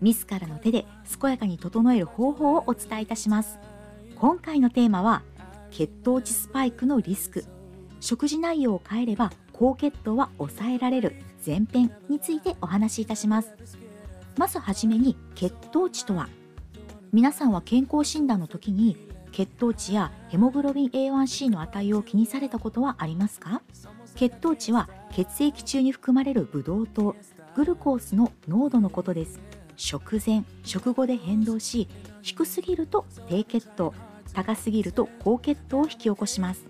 自らの手で健やかに整える方法をお伝えいたします。今回のテーマは血糖値スパイクのリスク。食事内容を変えれば高血糖は抑えられる。前編についてお話しいたします。まずはじめに血糖値とは。皆さんは健康診断の時に血糖値やヘモグロビン A1C の値を気にされたことはありますか？血糖値は血液中に含まれるブドウ糖グルコースの濃度のことです。食前食後で変動し低すぎると低血糖高すぎると高血糖を引き起こします。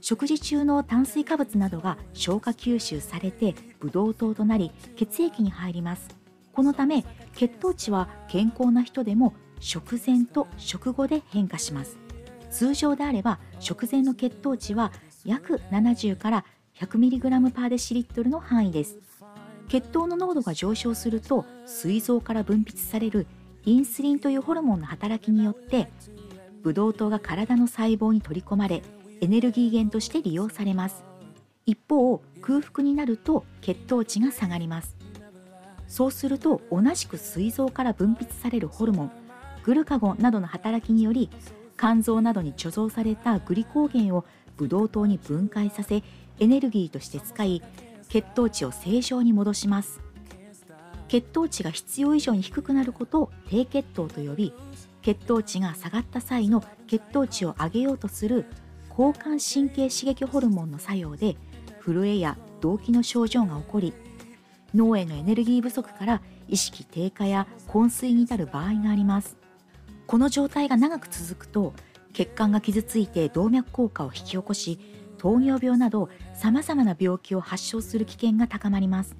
食事中の炭水化物などが消化吸収されてブドウ糖となり血液に入ります。このため血糖値は健康な人でも食前と食後で変化します。通常であれば食前の血糖値は約70から 100mg パーデシリットルの範囲です。血糖の濃度が上昇すると膵臓から分泌されるインスリンというホルモンの働きによってブドウ糖が体の細胞に取り込まれエネルギー源として利用されます。一方空腹になると血糖値が下がります。そうすると同じく膵臓から分泌されるホルモングルカゴンなどの働きにより肝臓などに貯蔵されたグリコーゲンをブドウ糖に分解させエネルギーとして使い血糖値を正常に戻します。血糖値が必要以上に低くなることを低血糖と呼び血糖値が下がった際の血糖値を上げようとする交感神経刺激ホルモンの作用で震えや動悸の症状が起こり脳へのエネルギー不足から意識低下や昏睡に至る場合があります。この状態が長く続くと血管が傷ついて動脈硬化を引き起こし糖尿病などさまざまな病気を発症する危険が高まります。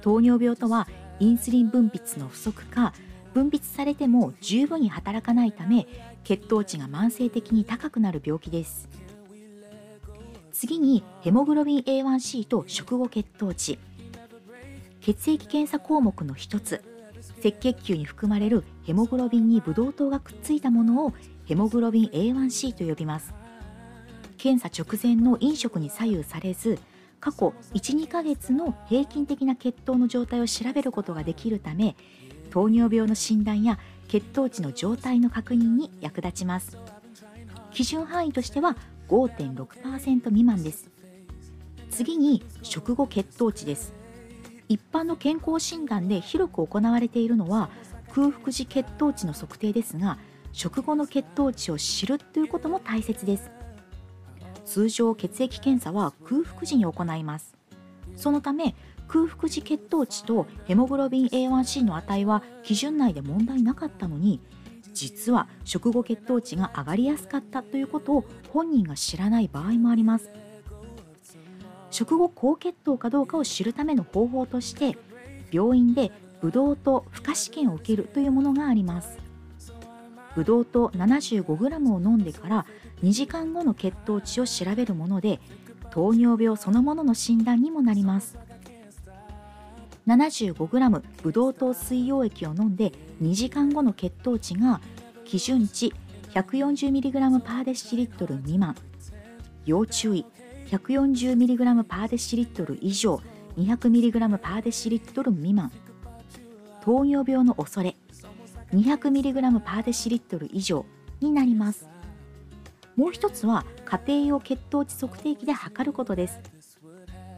糖尿病とはインスリン分泌の不足か分泌されても十分に働かないため血糖値が慢性的に高くなる病気です。次にヘモグロビン A1C と食後血糖値。血液検査項目の一つ赤血球に含まれるヘモグロビンにブドウ糖がくっついたものをヘモグロビン A1C と呼びます。検査直前の飲食に左右されず過去12ヶ月の平均的な血糖の状態を調べることができるため糖尿病の診断や血糖値の状態の確認に役立ちます。基準範囲としては5.6%未満です。次に食後血糖値です。一般の健康診断で広く行われているのは空腹時血糖値の測定ですが食後の血糖値を知るということも大切です。通常血液検査は空腹時に行います。そのため空腹時血糖値とヘモグロビン A1C の値は基準内で問題なかったのに実は食後血糖値が上がりやすかったということを本人が知らない場合もあります。食後高血糖かどうかを知るための方法として病院でブドウ糖負荷試験を受けるというものがあります。ブドウ糖 75g を飲んでから2時間後の血糖値を調べるもので糖尿病そのものの診断にもなります。75g ブドウ糖水溶液を飲んで2時間後の血糖値が基準値 140mg パーデシリットル未満。要注意 140mg パーデシリットル以上 200mg パーデシリットル未満。糖尿病の恐れ。200mg パーデシリットル以上になります。もう一つは家庭用血糖値測定器で測ることです。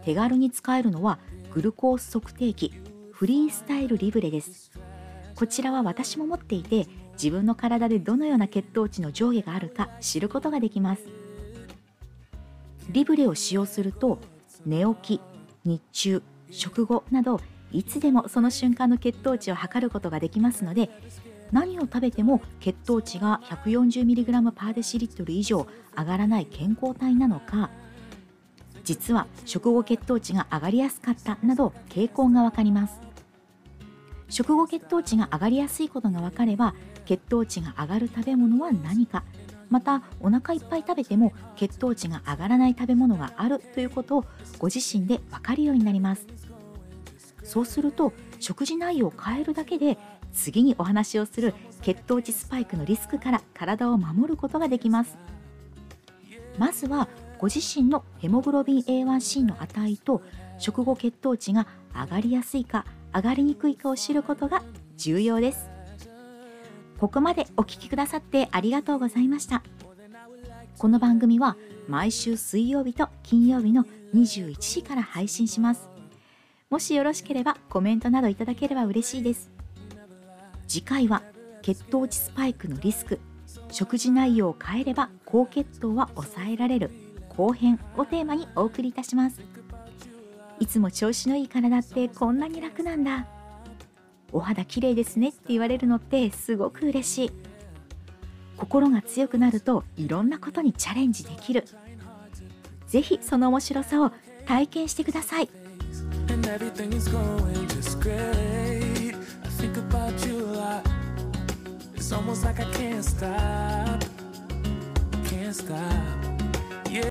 手軽に使えるのはグルコース測定器フリースタイルリブレです。こちらは私も持っていて自分の体でどのような血糖値の上下があるか知ることができます。リブレを使用すると寝起き日中食後などいつでもその瞬間の血糖値を測ることができますので何を食べても血糖値が 140mg パーデシリットル以上上がらない健康体なのか実は食後血糖値が上がりやすかったなど傾向がわかります。食後血糖値が上がりやすいことが分かれば血糖値が上がる食べ物は何かまたお腹いっぱい食べても血糖値が上がらない食べ物があるということをご自身で分かるようになります。そうすると食事内容を変えるだけで次にお話をする血糖値スパイクのリスクから体を守ることができます。まずはご自身のヘモグロビン A1C の値と食後血糖値が上がりやすいか上がりにくいかを知ることが重要です。ここまでお聞きくださってありがとうございました。この番組は毎週水曜日と金曜日の21時から配信します。もしよろしければコメントなどいただければ嬉しいです。次回は血糖値スパイクのリスク。食事内容を変えれば高血糖は抑えられる。後編をテーマにお送りいたします。いつも調子のいい体ってこんなに楽なんだ。お肌綺麗ですねって言われるのってすごく嬉しい。心が強くなるといろんなことにチャレンジできる。ぜひその面白さを体験してください。Everything is going just great. I think about you a lot. It's almost like I can't stop, can't stop.